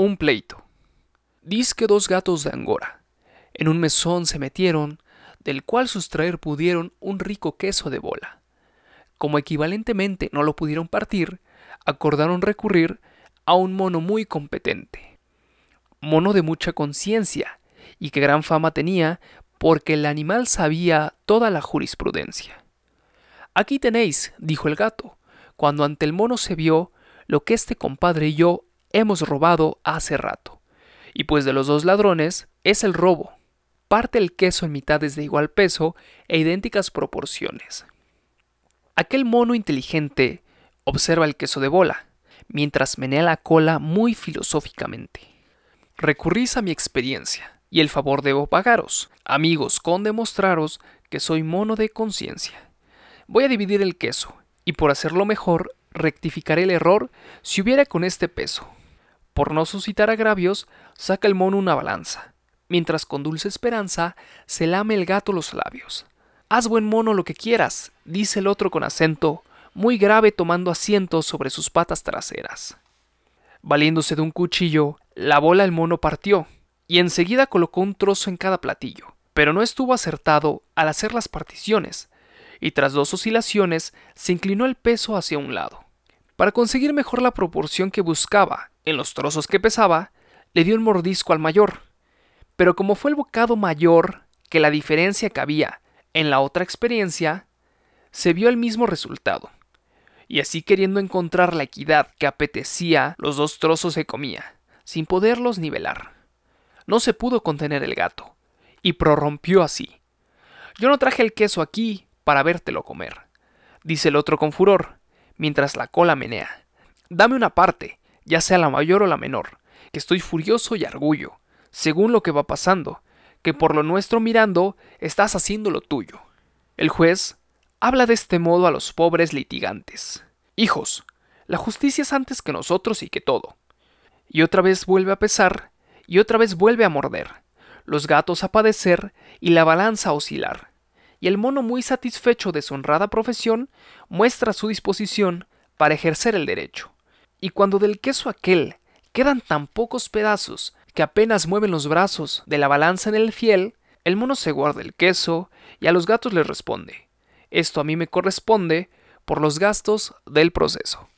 Un pleito. Diz que dos gatos de Angora en un mesón se metieron, del cual sustraer pudieron un rico queso de bola. Como equivalentemente no lo pudieron partir, acordaron recurrir a un mono muy competente. Mono de mucha conciencia y que gran fama tenía porque el animal sabía toda la jurisprudencia. Aquí tenéis, dijo el gato, cuando ante el mono se vio lo que este compadre y yo hemos robado hace rato. Y pues de los dos ladrones es el robo. Parte el queso en mitades de igual peso e idénticas proporciones. Aquel mono inteligente observa el queso de bola, mientras menea la cola muy filosóficamente. Recurrís a mi experiencia, y el favor debo pagaros, amigos, con demostraros que soy mono de conciencia. Voy a dividir el queso, y por hacerlo mejor, rectificaré el error si hubiera con este peso. Por no suscitar agravios, saca el mono una balanza, mientras con dulce esperanza se lame el gato los labios. Haz buen mono lo que quieras, dice el otro con acento muy grave tomando asiento sobre sus patas traseras. Valiéndose de un cuchillo, la bola el mono partió, y enseguida colocó un trozo en cada platillo, pero no estuvo acertado al hacer las particiones, y tras dos oscilaciones se inclinó el peso hacia un lado. Para conseguir mejor la proporción que buscaba en los trozos que pesaba, le dio un mordisco al mayor. Pero como fue el bocado mayor que la diferencia que había en la otra experiencia, se vio el mismo resultado. Y así queriendo encontrar la equidad que apetecía, los dos trozos se comía, sin poderlos nivelar. No se pudo contener el gato, y prorrumpió así. Yo no traje el queso aquí para vértelo comer, dice el otro con furor, mientras la cola menea. Dame una parte, ya sea la mayor o la menor, que estoy furioso y argullo, según lo que va pasando, que por lo nuestro mirando estás haciendo lo tuyo. El juez habla de este modo a los pobres litigantes. Hijos, la justicia es antes que nosotros y que todo. Y otra vez vuelve a pesar, y otra vez vuelve a morder, los gatos a padecer y la balanza a oscilar. Y el mono muy satisfecho de su honrada profesión muestra su disposición para ejercer el derecho. Y cuando del queso aquel quedan tan pocos pedazos que apenas mueven los brazos de la balanza en el fiel, el mono se guarda el queso y a los gatos les responde, esto a mí me corresponde por los gastos del proceso.